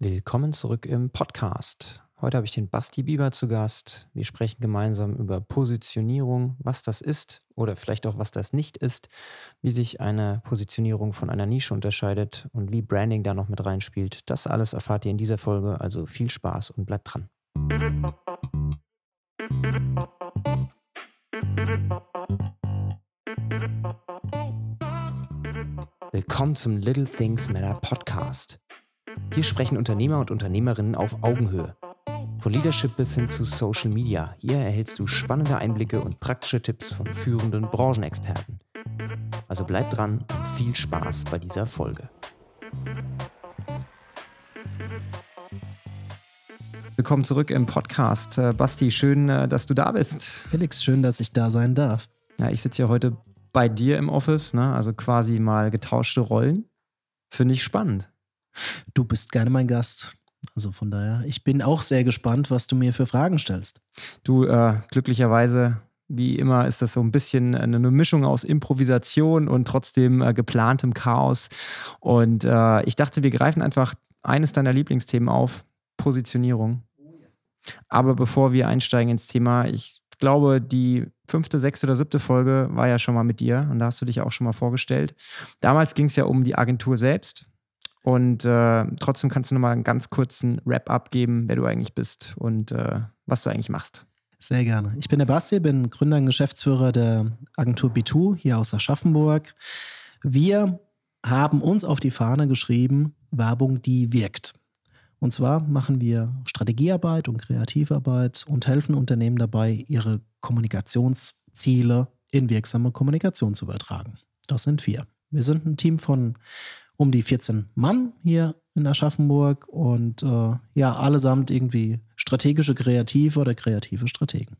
Willkommen zurück im Podcast. Heute habe ich den Basti Bieber zu Gast. Wir sprechen gemeinsam über Positionierung, was das ist oder vielleicht auch was das nicht ist, wie sich eine Positionierung von einer Nische unterscheidet und wie Branding da noch mit reinspielt. Das alles erfahrt ihr in dieser Folge, also viel Spaß und bleibt dran. Willkommen zum Little Things Matter Podcast. Hier sprechen Unternehmer und Unternehmerinnen auf Augenhöhe. Von Leadership bis hin zu Social Media. Hier erhältst du spannende Einblicke und praktische Tipps von führenden Branchenexperten. Also bleib dran und viel Spaß bei dieser Folge. Willkommen zurück im Podcast. Äh, Basti, schön, äh, dass du da bist. Felix, schön, dass ich da sein darf. Ja, ich sitze ja heute bei dir im Office, ne? also quasi mal getauschte Rollen. Finde ich spannend. Du bist gerne mein Gast. Also von daher, ich bin auch sehr gespannt, was du mir für Fragen stellst. Du, äh, glücklicherweise, wie immer, ist das so ein bisschen eine Mischung aus Improvisation und trotzdem äh, geplantem Chaos. Und äh, ich dachte, wir greifen einfach eines deiner Lieblingsthemen auf: Positionierung. Aber bevor wir einsteigen ins Thema, ich glaube, die fünfte, sechste oder siebte Folge war ja schon mal mit dir und da hast du dich auch schon mal vorgestellt. Damals ging es ja um die Agentur selbst. Und äh, trotzdem kannst du nochmal einen ganz kurzen Wrap-up geben, wer du eigentlich bist und äh, was du eigentlich machst. Sehr gerne. Ich bin der Basti, bin Gründer und Geschäftsführer der Agentur B2 hier aus Aschaffenburg. Wir haben uns auf die Fahne geschrieben, Werbung, die wirkt. Und zwar machen wir Strategiearbeit und Kreativarbeit und helfen Unternehmen dabei, ihre Kommunikationsziele in wirksame Kommunikation zu übertragen. Das sind wir. Wir sind ein Team von um die 14 Mann hier in Aschaffenburg und äh, ja, allesamt irgendwie strategische Kreative oder kreative Strategen.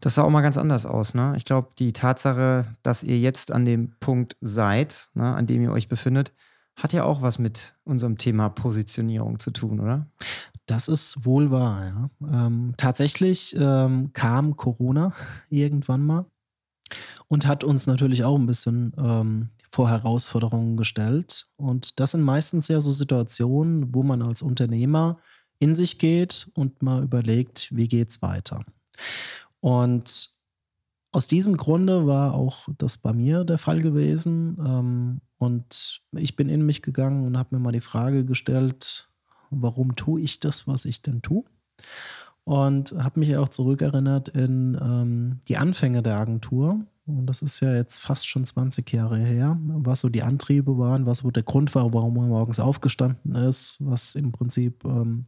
Das sah auch mal ganz anders aus. Ne? Ich glaube, die Tatsache, dass ihr jetzt an dem Punkt seid, ne, an dem ihr euch befindet, hat ja auch was mit unserem Thema Positionierung zu tun, oder? Das ist wohl wahr, ja. Ähm, tatsächlich ähm, kam Corona irgendwann mal und hat uns natürlich auch ein bisschen ähm, vor Herausforderungen gestellt. Und das sind meistens ja so Situationen, wo man als Unternehmer in sich geht und mal überlegt, wie geht es weiter. Und aus diesem Grunde war auch das bei mir der Fall gewesen. Ähm, und ich bin in mich gegangen und habe mir mal die Frage gestellt, warum tue ich das, was ich denn tue? Und habe mich auch zurückerinnert in ähm, die Anfänge der Agentur und das ist ja jetzt fast schon 20 Jahre her, was so die Antriebe waren, was so der Grund war, warum man morgens aufgestanden ist, was im Prinzip ähm,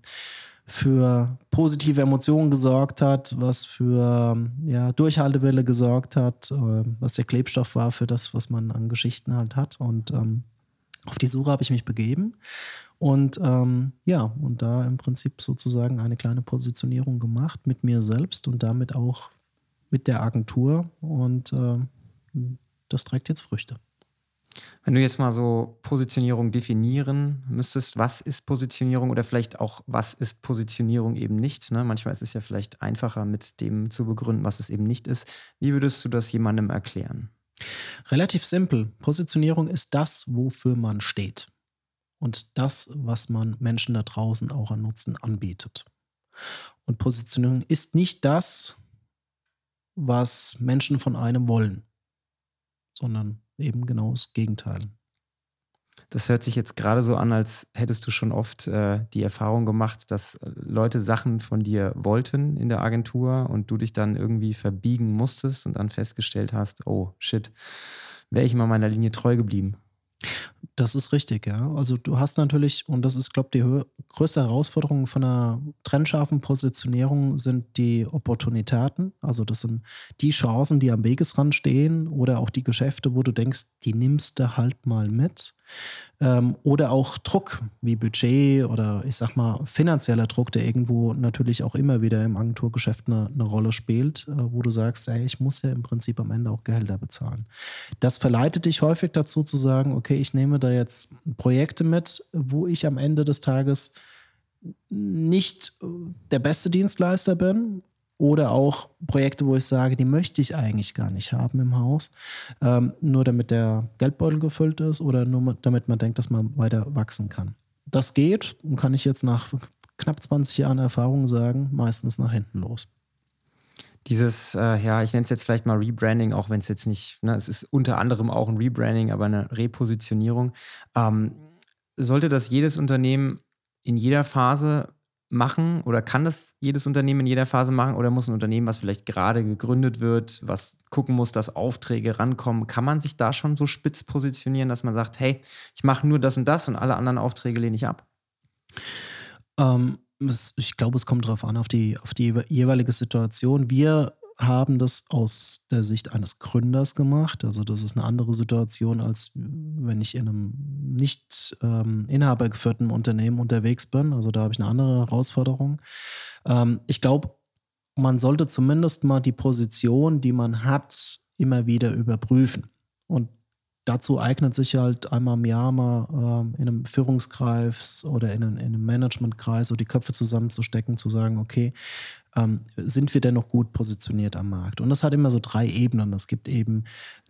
für positive Emotionen gesorgt hat, was für ja, Durchhaltewelle gesorgt hat, äh, was der Klebstoff war für das, was man an Geschichten halt hat. Und ähm, auf die Suche habe ich mich begeben. Und ähm, ja, und da im Prinzip sozusagen eine kleine Positionierung gemacht mit mir selbst und damit auch mit der Agentur und äh, das trägt jetzt Früchte. Wenn du jetzt mal so Positionierung definieren müsstest, was ist Positionierung oder vielleicht auch, was ist Positionierung eben nicht? Ne? Manchmal ist es ja vielleicht einfacher, mit dem zu begründen, was es eben nicht ist. Wie würdest du das jemandem erklären? Relativ simpel. Positionierung ist das, wofür man steht. Und das, was man Menschen da draußen auch an Nutzen anbietet. Und Positionierung ist nicht das, was Menschen von einem wollen, sondern eben genau das Gegenteil. Das hört sich jetzt gerade so an, als hättest du schon oft äh, die Erfahrung gemacht, dass äh, Leute Sachen von dir wollten in der Agentur und du dich dann irgendwie verbiegen musstest und dann festgestellt hast, oh shit, wäre ich mal meiner Linie treu geblieben. Das ist richtig, ja. Also du hast natürlich, und das ist, glaube ich, die größte Herausforderung von einer trennscharfen Positionierung sind die Opportunitäten. Also das sind die Chancen, die am Wegesrand stehen oder auch die Geschäfte, wo du denkst, die nimmst du halt mal mit. Ähm, oder auch Druck wie Budget oder ich sag mal finanzieller Druck, der irgendwo natürlich auch immer wieder im Agenturgeschäft eine, eine Rolle spielt, äh, wo du sagst, ey, ich muss ja im Prinzip am Ende auch Gehälter bezahlen. Das verleitet dich häufig dazu zu sagen, okay, ich nehme da jetzt Projekte mit, wo ich am Ende des Tages nicht äh, der beste Dienstleister bin oder auch Projekte, wo ich sage, die möchte ich eigentlich gar nicht haben im Haus, ähm, nur damit der Geldbeutel gefüllt ist oder nur damit man denkt, dass man weiter wachsen kann. das geht kann ich jetzt nach knapp 20 Jahren Erfahrung sagen, meistens nach hinten los. Dieses, äh, ja, ich nenne es jetzt vielleicht mal Rebranding, auch wenn es jetzt nicht, ne, es ist unter anderem auch ein Rebranding, aber eine Repositionierung. Ähm, sollte das jedes Unternehmen in jeder Phase machen oder kann das jedes Unternehmen in jeder Phase machen oder muss ein Unternehmen, was vielleicht gerade gegründet wird, was gucken muss, dass Aufträge rankommen, kann man sich da schon so spitz positionieren, dass man sagt, hey, ich mache nur das und das und alle anderen Aufträge lehne ich ab? Ähm, ich glaube, es kommt darauf an, auf die, auf die jeweilige Situation. Wir haben das aus der Sicht eines Gründers gemacht. Also das ist eine andere Situation, als wenn ich in einem nicht ähm, inhabergeführten Unternehmen unterwegs bin. Also da habe ich eine andere Herausforderung. Ähm, ich glaube, man sollte zumindest mal die Position, die man hat, immer wieder überprüfen. Und dazu eignet sich halt einmal im Jahr mal ähm, in einem Führungskreis oder in einem, in einem Managementkreis so die Köpfe zusammenzustecken, zu sagen, okay, ähm, sind wir denn noch gut positioniert am Markt? Und das hat immer so drei Ebenen. Es gibt eben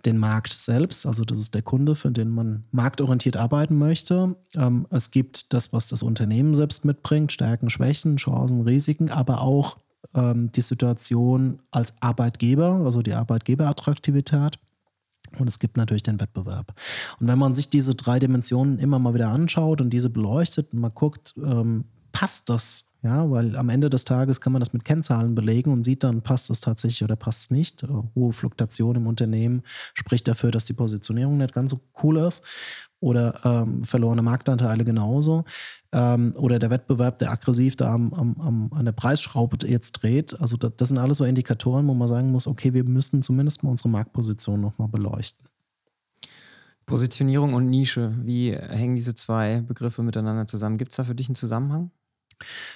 den Markt selbst, also das ist der Kunde, für den man marktorientiert arbeiten möchte. Ähm, es gibt das, was das Unternehmen selbst mitbringt, Stärken, Schwächen, Chancen, Risiken, aber auch ähm, die Situation als Arbeitgeber, also die Arbeitgeberattraktivität. Und es gibt natürlich den Wettbewerb. Und wenn man sich diese drei Dimensionen immer mal wieder anschaut und diese beleuchtet und mal guckt, ähm, passt das? Ja, weil am Ende des Tages kann man das mit Kennzahlen belegen und sieht dann, passt es tatsächlich oder passt es nicht. Äh, hohe Fluktuation im Unternehmen spricht dafür, dass die Positionierung nicht ganz so cool ist oder ähm, verlorene Marktanteile genauso. Ähm, oder der Wettbewerb, der aggressiv da am, am, am, an der Preisschraube jetzt dreht. Also das, das sind alles so Indikatoren, wo man sagen muss, okay, wir müssen zumindest mal unsere Marktposition nochmal beleuchten. Positionierung und Nische, wie hängen diese zwei Begriffe miteinander zusammen? Gibt es da für dich einen Zusammenhang?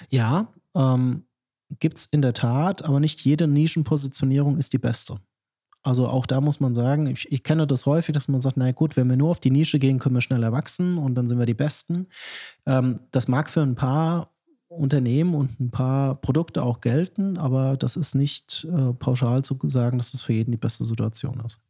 Ja, ähm, gibt es in der Tat, aber nicht jede Nischenpositionierung ist die beste. Also auch da muss man sagen, ich, ich, kenne das häufig, dass man sagt, na gut, wenn wir nur auf die Nische gehen, können wir schneller wachsen und dann sind wir die Besten. Ähm, das mag für ein paar Unternehmen und ein paar Produkte auch gelten, aber das ist nicht äh, pauschal zu sagen, dass das für jeden die beste Situation ist.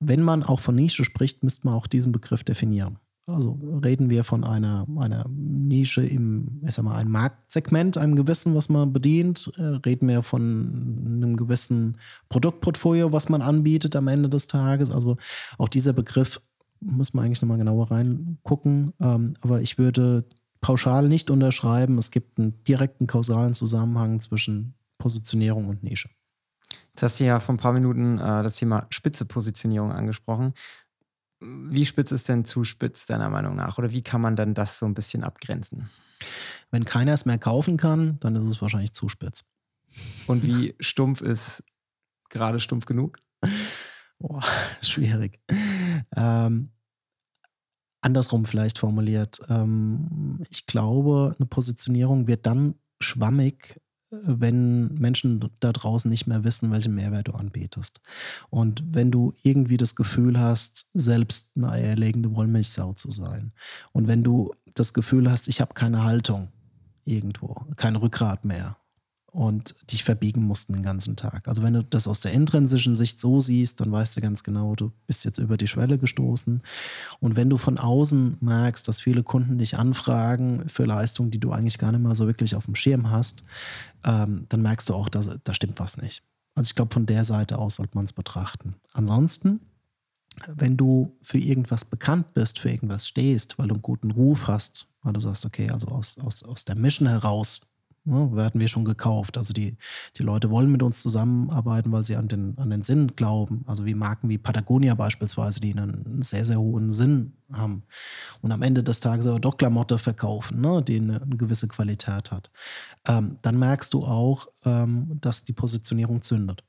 Wenn man auch von Nische spricht, müsste man auch diesen Begriff definieren. Also reden wir von einer, einer Nische im, ich sag mal, ein Marktsegment, einem gewissen, was man bedient. Äh, reden wir von einem gewissen Produktportfolio, was man anbietet am Ende des Tages. Also auch dieser Begriff muss man eigentlich nochmal genauer reingucken. Ähm, aber ich würde pauschal nicht unterschreiben, es gibt einen direkten kausalen Zusammenhang zwischen Positionierung und Nische. Jetzt hast du ja vor ein paar Minuten äh, das Thema spitze Positionierung angesprochen wie spitz ist denn zu spitz deiner Meinung nach? Oder wie kann man dann das so ein bisschen abgrenzen? Wenn keiner es mehr kaufen kann, dann ist es wahrscheinlich zu spitz. Und wie stumpf ist gerade stumpf genug? Boah, schwierig. Ähm, andersrum vielleicht formuliert. Ähm, ich glaube, eine Positionierung wird dann schwammig, wenn Menschen da draußen nicht mehr wissen, welchen Mehrwert du anbietest. Und wenn du irgendwie das Gefühl hast, selbst eine eierlegende Wollmilchsau zu sein. Und wenn du das Gefühl hast, ich habe keine Haltung irgendwo, kein Rückgrat mehr, und dich verbiegen mussten den ganzen Tag. Also wenn du das aus der intrinsischen Sicht so siehst, dann weißt du ganz genau, du bist jetzt über die Schwelle gestoßen. Und wenn du von außen merkst, dass viele Kunden dich anfragen für Leistungen, die du eigentlich gar nicht mal so wirklich auf dem Schirm hast, ähm, dann merkst du auch, dass da stimmt was nicht. Also ich glaube, von der Seite aus sollte man es betrachten. Ansonsten, wenn du für irgendwas bekannt bist, für irgendwas stehst, weil du einen guten Ruf hast, weil du sagst, okay, also aus, aus, aus der Mission heraus Ne, werden wir schon gekauft. Also die, die Leute wollen mit uns zusammenarbeiten, weil sie an den, an den Sinn glauben. Also wie Marken wie Patagonia beispielsweise, die einen sehr, sehr hohen Sinn haben. Und am Ende des Tages aber doch Klamotte verkaufen, ne, die eine, eine gewisse Qualität hat. Ähm, dann merkst du auch, ähm, dass die Positionierung zündet.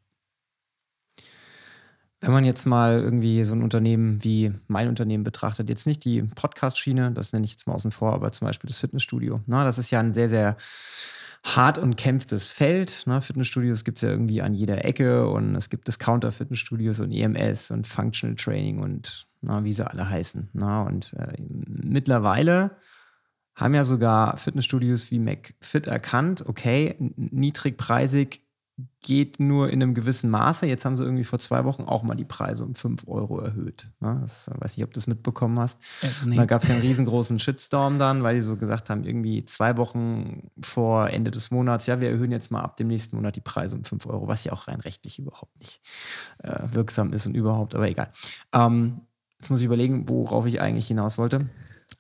Wenn man jetzt mal irgendwie so ein Unternehmen wie mein Unternehmen betrachtet, jetzt nicht die Podcast-Schiene, das nenne ich jetzt mal außen vor, aber zum Beispiel das Fitnessstudio. Na, das ist ja ein sehr, sehr hart und kämpftes Feld. Ne? Fitnessstudios gibt es ja irgendwie an jeder Ecke und es gibt Discounter-Fitnessstudios und EMS und Functional Training und na, wie sie alle heißen. Na? Und äh, mittlerweile haben ja sogar Fitnessstudios wie McFit erkannt, okay, niedrigpreisig geht nur in einem gewissen Maße. Jetzt haben sie irgendwie vor zwei Wochen auch mal die Preise um 5 Euro erhöht. Ne? Das weiß nicht, ob du das mitbekommen hast. Äh, nee. Da gab es ja einen riesengroßen Shitstorm dann, weil die so gesagt haben, irgendwie zwei Wochen vor Ende des Monats, ja, wir erhöhen jetzt mal ab dem nächsten Monat die Preise um 5 Euro, was ja auch rein rechtlich überhaupt nicht äh, wirksam ist und überhaupt, aber egal. Ähm, jetzt muss ich überlegen, worauf ich eigentlich hinaus wollte.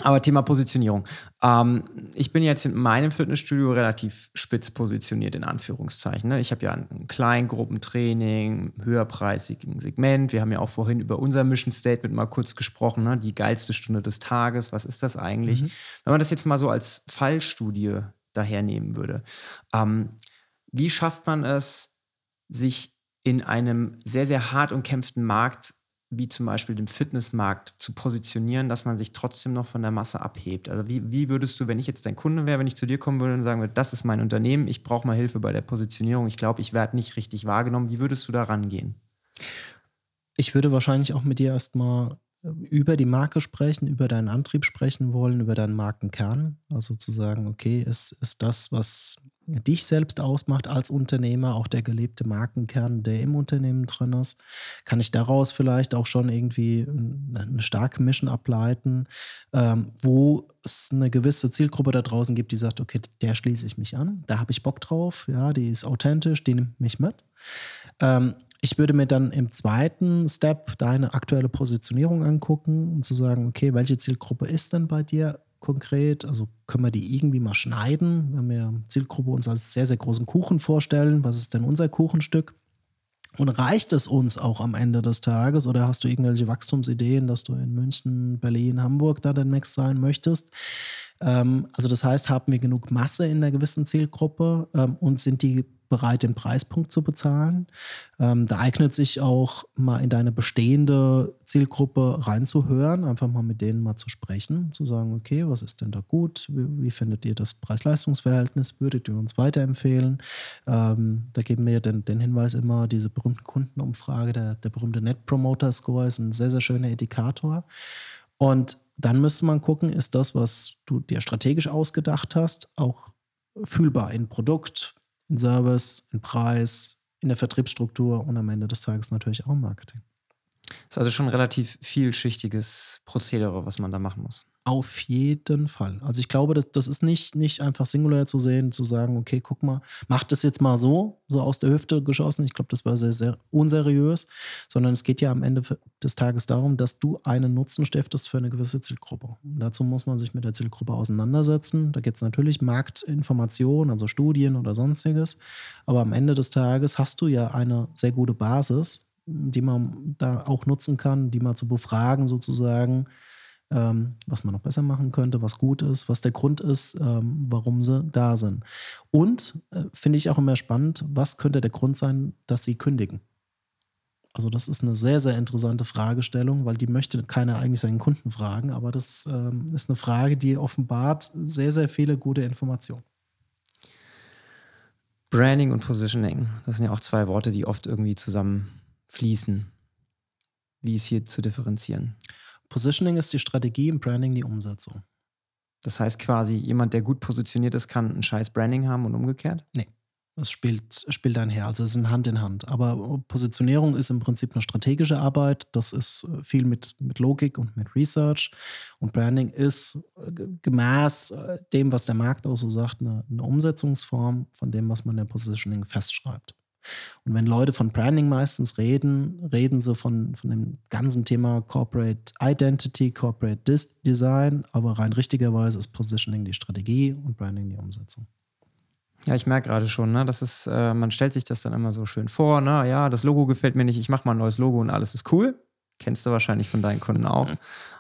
Aber Thema Positionierung. Ähm, ich bin jetzt in meinem Fitnessstudio relativ spitz positioniert, in Anführungszeichen. Ne? Ich habe ja ein Kleingruppentraining, höherpreisigen Segment. Wir haben ja auch vorhin über unser Mission Statement mal kurz gesprochen, ne? die geilste Stunde des Tages. Was ist das eigentlich? Mhm. Wenn man das jetzt mal so als Fallstudie dahernehmen würde, ähm, wie schafft man es, sich in einem sehr, sehr hart umkämpften Markt wie zum Beispiel den Fitnessmarkt zu positionieren, dass man sich trotzdem noch von der Masse abhebt? Also wie, wie würdest du, wenn ich jetzt dein Kunde wäre, wenn ich zu dir kommen würde und sagen würde, das ist mein Unternehmen, ich brauche mal Hilfe bei der Positionierung, ich glaube, ich werde nicht richtig wahrgenommen, wie würdest du da rangehen? Ich würde wahrscheinlich auch mit dir erstmal über die Marke sprechen, über deinen Antrieb sprechen wollen, über deinen Markenkern. Also zu sagen, okay, ist, ist das, was dich selbst ausmacht als Unternehmer, auch der gelebte Markenkern, der im Unternehmen drin ist, kann ich daraus vielleicht auch schon irgendwie eine starke Mission ableiten, ähm, wo es eine gewisse Zielgruppe da draußen gibt, die sagt, okay, der schließe ich mich an, da habe ich Bock drauf, ja, die ist authentisch, die nimmt mich mit. Ähm, ich würde mir dann im zweiten Step deine aktuelle Positionierung angucken und zu sagen, okay, welche Zielgruppe ist denn bei dir konkret? Also können wir die irgendwie mal schneiden, wenn wir Zielgruppe uns als sehr, sehr großen Kuchen vorstellen? Was ist denn unser Kuchenstück? Und reicht es uns auch am Ende des Tages oder hast du irgendwelche Wachstumsideen, dass du in München, Berlin, Hamburg da demnächst sein möchtest? Ähm, also das heißt, haben wir genug Masse in einer gewissen Zielgruppe ähm, und sind die bereit, den Preispunkt zu bezahlen. Ähm, da eignet sich auch mal in deine bestehende Zielgruppe reinzuhören, einfach mal mit denen mal zu sprechen, zu sagen, okay, was ist denn da gut? Wie, wie findet ihr das Preis-Leistungs-Verhältnis? Würdet ihr uns weiterempfehlen? Ähm, da geben wir den, den Hinweis immer, diese berühmte Kundenumfrage, der, der berühmte Net Promoter Score ist ein sehr, sehr schöner Indikator. Und dann müsste man gucken, ist das, was du dir strategisch ausgedacht hast, auch fühlbar in Produkt, in Service, in Preis, in der Vertriebsstruktur und am Ende des Tages natürlich auch im Marketing. Das ist also schon ein relativ vielschichtiges Prozedere, was man da machen muss. Auf jeden Fall. Also ich glaube, das, das ist nicht, nicht einfach singulär zu sehen, zu sagen, okay, guck mal, mach das jetzt mal so, so aus der Hüfte geschossen. Ich glaube, das war sehr, sehr unseriös, sondern es geht ja am Ende des Tages darum, dass du einen Nutzen stiftest für eine gewisse Zielgruppe. Und dazu muss man sich mit der Zielgruppe auseinandersetzen. Da geht es natürlich Marktinformation, also Studien oder sonstiges. Aber am Ende des Tages hast du ja eine sehr gute Basis, die man da auch nutzen kann, die mal zu befragen sozusagen ähm, was man noch besser machen könnte, was gut ist, was der Grund ist, ähm, warum sie da sind. Und äh, finde ich auch immer spannend, was könnte der Grund sein, dass sie kündigen? Also das ist eine sehr, sehr interessante Fragestellung, weil die möchte keiner eigentlich seinen Kunden fragen, aber das ähm, ist eine Frage, die offenbart sehr, sehr viele gute Informationen. Branding und Positioning, das sind ja auch zwei Worte, die oft irgendwie zusammenfließen. Wie ist hier zu differenzieren? Positioning ist die Strategie und Branding die Umsetzung. Das heißt quasi, jemand, der gut positioniert ist, kann ein scheiß Branding haben und umgekehrt? Nee. Das spielt, spielt einher, also es ist ein Hand in Hand. Aber Positionierung ist im Prinzip eine strategische Arbeit. Das ist viel mit, mit Logik und mit Research. Und Branding ist äh, gemäß äh, dem, was der Markt auch so sagt, eine, eine Umsetzungsform von dem, was man in der Positioning festschreibt. Und wenn Leute von Branding meistens reden, reden sie von, von dem ganzen Thema Corporate Identity, Corporate Dis Design, aber rein richtigerweise ist Positioning die Strategie und Branding die Umsetzung. Ja, ich merke gerade schon, ne, das ist, äh, man stellt sich das dann immer so schön vor, ne, ja, das Logo gefällt mir nicht, ich mache mal ein neues Logo und alles ist cool. Kennst du wahrscheinlich von deinen Kunden auch.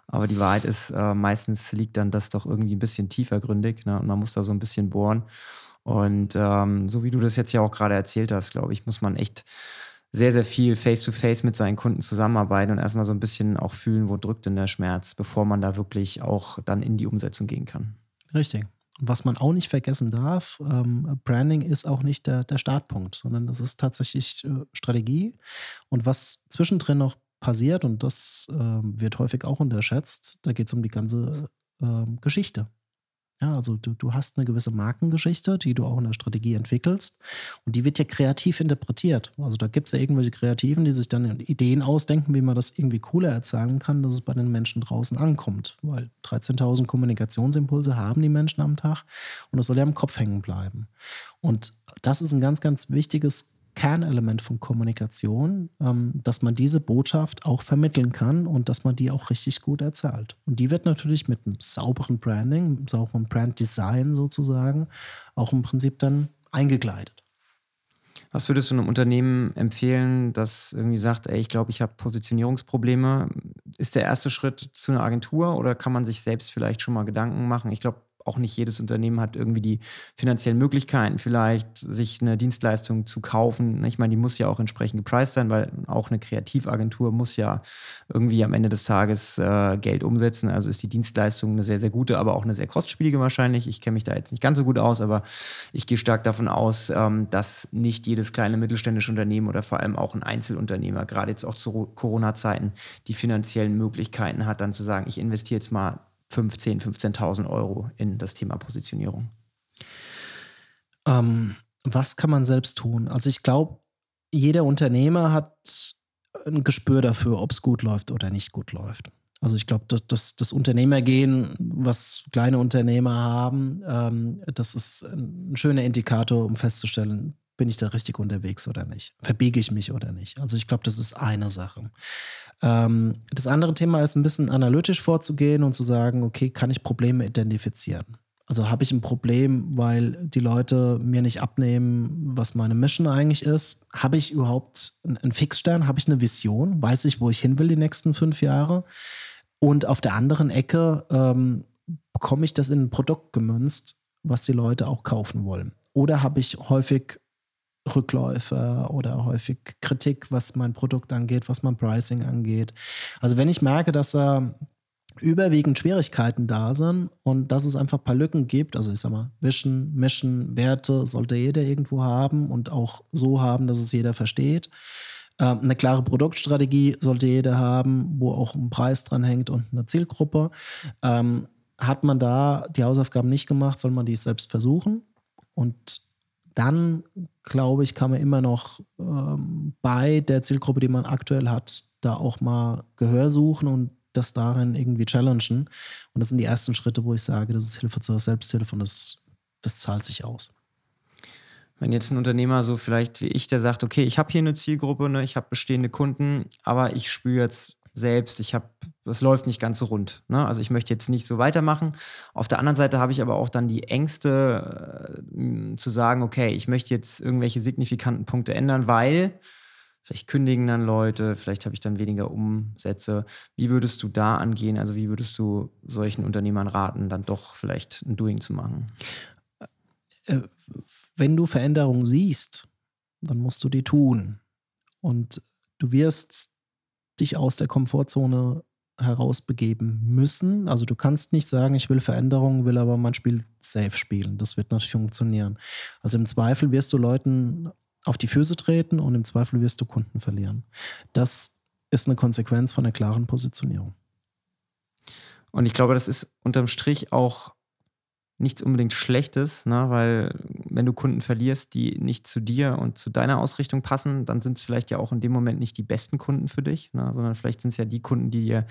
Aber die Wahrheit ist, äh, meistens liegt dann das doch irgendwie ein bisschen tiefergründig, ne, und man muss da so ein bisschen bohren. Und ähm, so wie du das jetzt ja auch gerade erzählt hast, glaube ich, muss man echt sehr, sehr viel face-to-face -face mit seinen Kunden zusammenarbeiten und erstmal so ein bisschen auch fühlen, wo drückt denn der Schmerz, bevor man da wirklich auch dann in die Umsetzung gehen kann. Richtig. Was man auch nicht vergessen darf, ähm, Branding ist auch nicht der, der Startpunkt, sondern es ist tatsächlich äh, Strategie. Und was zwischendrin noch passiert, und das äh, wird häufig auch unterschätzt, da geht es um die ganze äh, Geschichte. Ja, also du, du hast eine gewisse Markengeschichte, die du auch in der Strategie entwickelst und die wird ja kreativ interpretiert. Also da gibt es ja irgendwelche Kreativen, die sich dann Ideen ausdenken, wie man das irgendwie cooler erzählen kann, dass es bei den Menschen draußen ankommt. Weil 13.000 Kommunikationsimpulse haben die Menschen am Tag und das soll ja im Kopf hängen bleiben. Und das ist ein ganz, ganz wichtiges Kernelement von Kommunikation, ähm, dass man diese Botschaft auch vermitteln kann und dass man die auch richtig gut erzählt. Und die wird natürlich mit einem sauberen Branding, einem sauberen Branddesign sozusagen, auch im Prinzip dann eingekleidet. Was würdest du einem Unternehmen empfehlen, das irgendwie sagt, ey, ich glaube, ich habe Positionierungsprobleme? Ist der erste Schritt zu einer Agentur oder kann man sich selbst vielleicht schon mal Gedanken machen? Ich glaube, auch nicht jedes Unternehmen hat irgendwie die finanziellen Möglichkeiten, vielleicht sich eine Dienstleistung zu kaufen. Ich meine, die muss ja auch entsprechend gepreist sein, weil auch eine Kreativagentur muss ja irgendwie am Ende des Tages äh, Geld umsetzen. Also ist die Dienstleistung eine sehr, sehr gute, aber auch eine sehr kostspielige wahrscheinlich. Ich kenne mich da jetzt nicht ganz so gut aus, aber ich gehe stark davon aus, ähm, dass nicht jedes kleine mittelständische Unternehmen oder vor allem auch ein Einzelunternehmer, gerade jetzt auch zu Corona-Zeiten, die finanziellen Möglichkeiten hat, dann zu sagen, ich investiere jetzt mal 15.000, 15.000 Euro in das Thema Positionierung? Ähm, was kann man selbst tun? Also ich glaube, jeder Unternehmer hat ein Gespür dafür, ob es gut läuft oder nicht gut läuft. Also ich glaube, das, das, das, Unternehmergehen, was kleine Unternehmer haben, ähm, das ist ein schöner Indikator, um festzustellen, bin ich da richtig unterwegs oder nicht? Verbiege ich mich oder nicht? Also ich glaube, das ist eine Sache. Ähm, das andere Thema ist ein bisschen analytisch vorzugehen und zu sagen, okay, kann ich Probleme identifizieren? Also habe ich ein Problem, weil die Leute mir nicht abnehmen, was meine Mission eigentlich ist? Habe ich überhaupt einen Fixstern? Habe ich eine Vision? Weiß ich, wo ich hin will die nächsten fünf Jahre? Und auf der anderen Ecke ähm, bekomme ich das in ein Produkt gemünzt, was die Leute auch kaufen wollen? Oder habe ich häufig Rückläufe oder häufig Kritik, was mein Produkt angeht, was mein Pricing angeht. Also wenn ich merke, dass da überwiegend Schwierigkeiten da sind und dass es einfach ein paar Lücken gibt, also ich sag mal, Vision, Mission, Werte sollte jeder irgendwo haben und auch so haben, dass es jeder versteht. Ähm, eine klare Produktstrategie sollte jeder haben, wo auch ein Preis dran hängt und eine Zielgruppe. Ähm, hat man da die Hausaufgaben nicht gemacht, soll man die selbst versuchen. Und dann glaube ich, kann man immer noch ähm, bei der Zielgruppe, die man aktuell hat, da auch mal Gehör suchen und das darin irgendwie challengen. Und das sind die ersten Schritte, wo ich sage, das ist Hilfe zur Selbsthilfe und das, das zahlt sich aus. Wenn jetzt ein Unternehmer so vielleicht wie ich, der sagt, okay, ich habe hier eine Zielgruppe, ne, ich habe bestehende Kunden, aber ich spüre jetzt selbst, ich habe, das läuft nicht ganz so rund. Ne? Also ich möchte jetzt nicht so weitermachen. Auf der anderen Seite habe ich aber auch dann die Ängste äh, zu sagen, okay, ich möchte jetzt irgendwelche signifikanten Punkte ändern, weil vielleicht kündigen dann Leute, vielleicht habe ich dann weniger Umsätze. Wie würdest du da angehen? Also wie würdest du solchen Unternehmern raten, dann doch vielleicht ein Doing zu machen? Äh, wenn du Veränderungen siehst, dann musst du die tun. Und du wirst dich aus der Komfortzone herausbegeben müssen. Also du kannst nicht sagen, ich will Veränderungen, will aber mein Spiel safe spielen. Das wird nicht funktionieren. Also im Zweifel wirst du Leuten auf die Füße treten und im Zweifel wirst du Kunden verlieren. Das ist eine Konsequenz von einer klaren Positionierung. Und ich glaube, das ist unterm Strich auch nichts unbedingt Schlechtes, ne? weil wenn du Kunden verlierst, die nicht zu dir und zu deiner Ausrichtung passen, dann sind es vielleicht ja auch in dem Moment nicht die besten Kunden für dich, ne? sondern vielleicht sind es ja die Kunden, die dir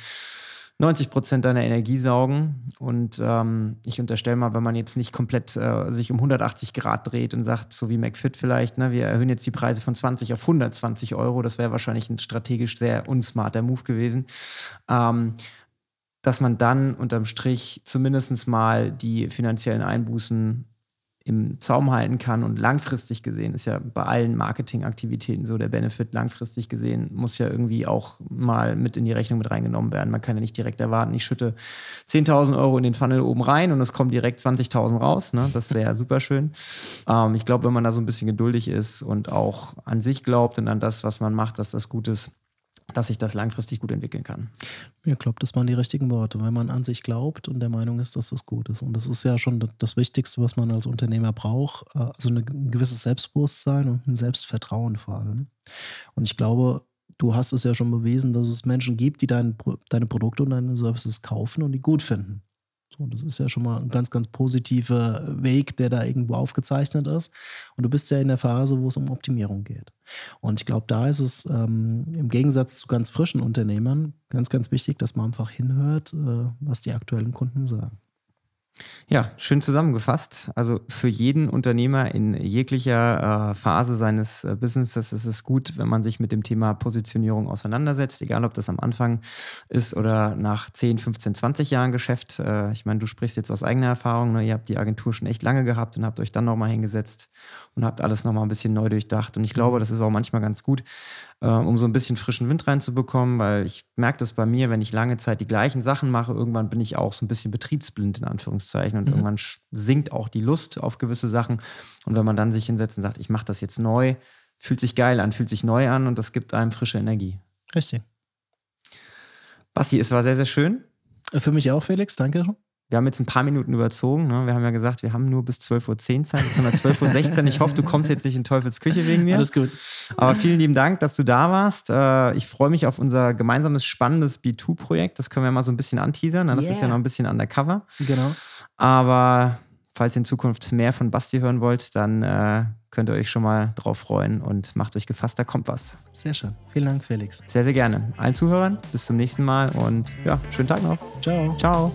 90 Prozent deiner Energie saugen. Und ähm, ich unterstelle mal, wenn man jetzt nicht komplett äh, sich um 180 Grad dreht und sagt, so wie McFit vielleicht, ne, wir erhöhen jetzt die Preise von 20 auf 120 Euro, das wäre wahrscheinlich ein strategisch sehr unsmarter Move gewesen. Ähm, dass man dann unterm Strich zumindest mal die finanziellen Einbußen im Zaum halten kann und langfristig gesehen ist ja bei allen Marketingaktivitäten so der Benefit langfristig gesehen muss ja irgendwie auch mal mit in die Rechnung mit reingenommen werden. Man kann ja nicht direkt erwarten, ich schütte 10.000 Euro in den Funnel oben rein und es kommt direkt 20.000 raus. Ne? Das wäre ja super schön. Ähm, ich glaube, wenn man da so ein bisschen geduldig ist und auch an sich glaubt und an das, was man macht, dass das gut ist, dass sich das langfristig gut entwickeln kann. Ich glaube, das waren die richtigen Worte. Wenn man an sich glaubt und der Meinung ist, dass das gut ist. Und das ist ja schon das Wichtigste, was man als Unternehmer braucht. Äh, also ein gewisses Selbstbewusstsein und ein Selbstvertrauen vor allem. Und ich glaube, du hast es ja schon bewiesen, dass es Menschen gibt, die dein, deine Produkte und deine Services kaufen und die gut finden. So, das ist ja schon mal ein ganz, ganz positiver Weg, der da irgendwo aufgezeichnet ist. Und du bist ja in der Phase, wo es um Optimierung geht. Und ich glaube, da ist es ähm, im Gegensatz zu ganz frischen Unternehmern ganz, ganz wichtig, dass man einfach hinhört, äh, was die aktuellen Kunden sagen. Ja, schön zusammengefasst. Also für jeden Unternehmer in jeglicher äh, Phase seines äh, Businesses ist es gut, wenn man sich mit dem Thema Positionierung auseinandersetzt, egal ob das am Anfang ist oder nach 10, 15, 20 Jahren Geschäft. Äh, ich meine, du sprichst jetzt aus eigener Erfahrung, ne? ihr habt die Agentur schon echt lange gehabt und habt euch dann nochmal hingesetzt und habt alles nochmal ein bisschen neu durchdacht. Und ich glaube, das ist auch manchmal ganz gut, äh, um so ein bisschen frischen Wind reinzubekommen, weil ich merke das bei mir, wenn ich lange Zeit die gleichen Sachen mache, irgendwann bin ich auch so ein bisschen betriebsblind in Anführungszeichen und mhm. irgendwann sinkt auch die Lust auf gewisse Sachen. Und wenn man dann sich hinsetzt und sagt, ich mache das jetzt neu, fühlt sich geil an, fühlt sich neu an und das gibt einem frische Energie. Richtig. Basti, es war sehr, sehr schön. Für mich auch, Felix, danke. Wir haben jetzt ein paar Minuten überzogen. Ne? Wir haben ja gesagt, wir haben nur bis 12.10 Uhr Zeit. Jetzt haben wir 12.16 Uhr. Ich hoffe, du kommst jetzt nicht in Teufels Küche wegen mir. Alles gut. Aber vielen lieben Dank, dass du da warst. Äh, ich freue mich auf unser gemeinsames spannendes B2-Projekt. Das können wir mal so ein bisschen anteasern. Ne? Das yeah. ist ja noch ein bisschen undercover. Genau. Aber falls ihr in Zukunft mehr von Basti hören wollt, dann äh, könnt ihr euch schon mal drauf freuen und macht euch gefasst, da kommt was. Sehr schön. Vielen Dank, Felix. Sehr, sehr gerne. Allen Zuhörern, bis zum nächsten Mal und ja, schönen Tag noch. Ciao. Ciao.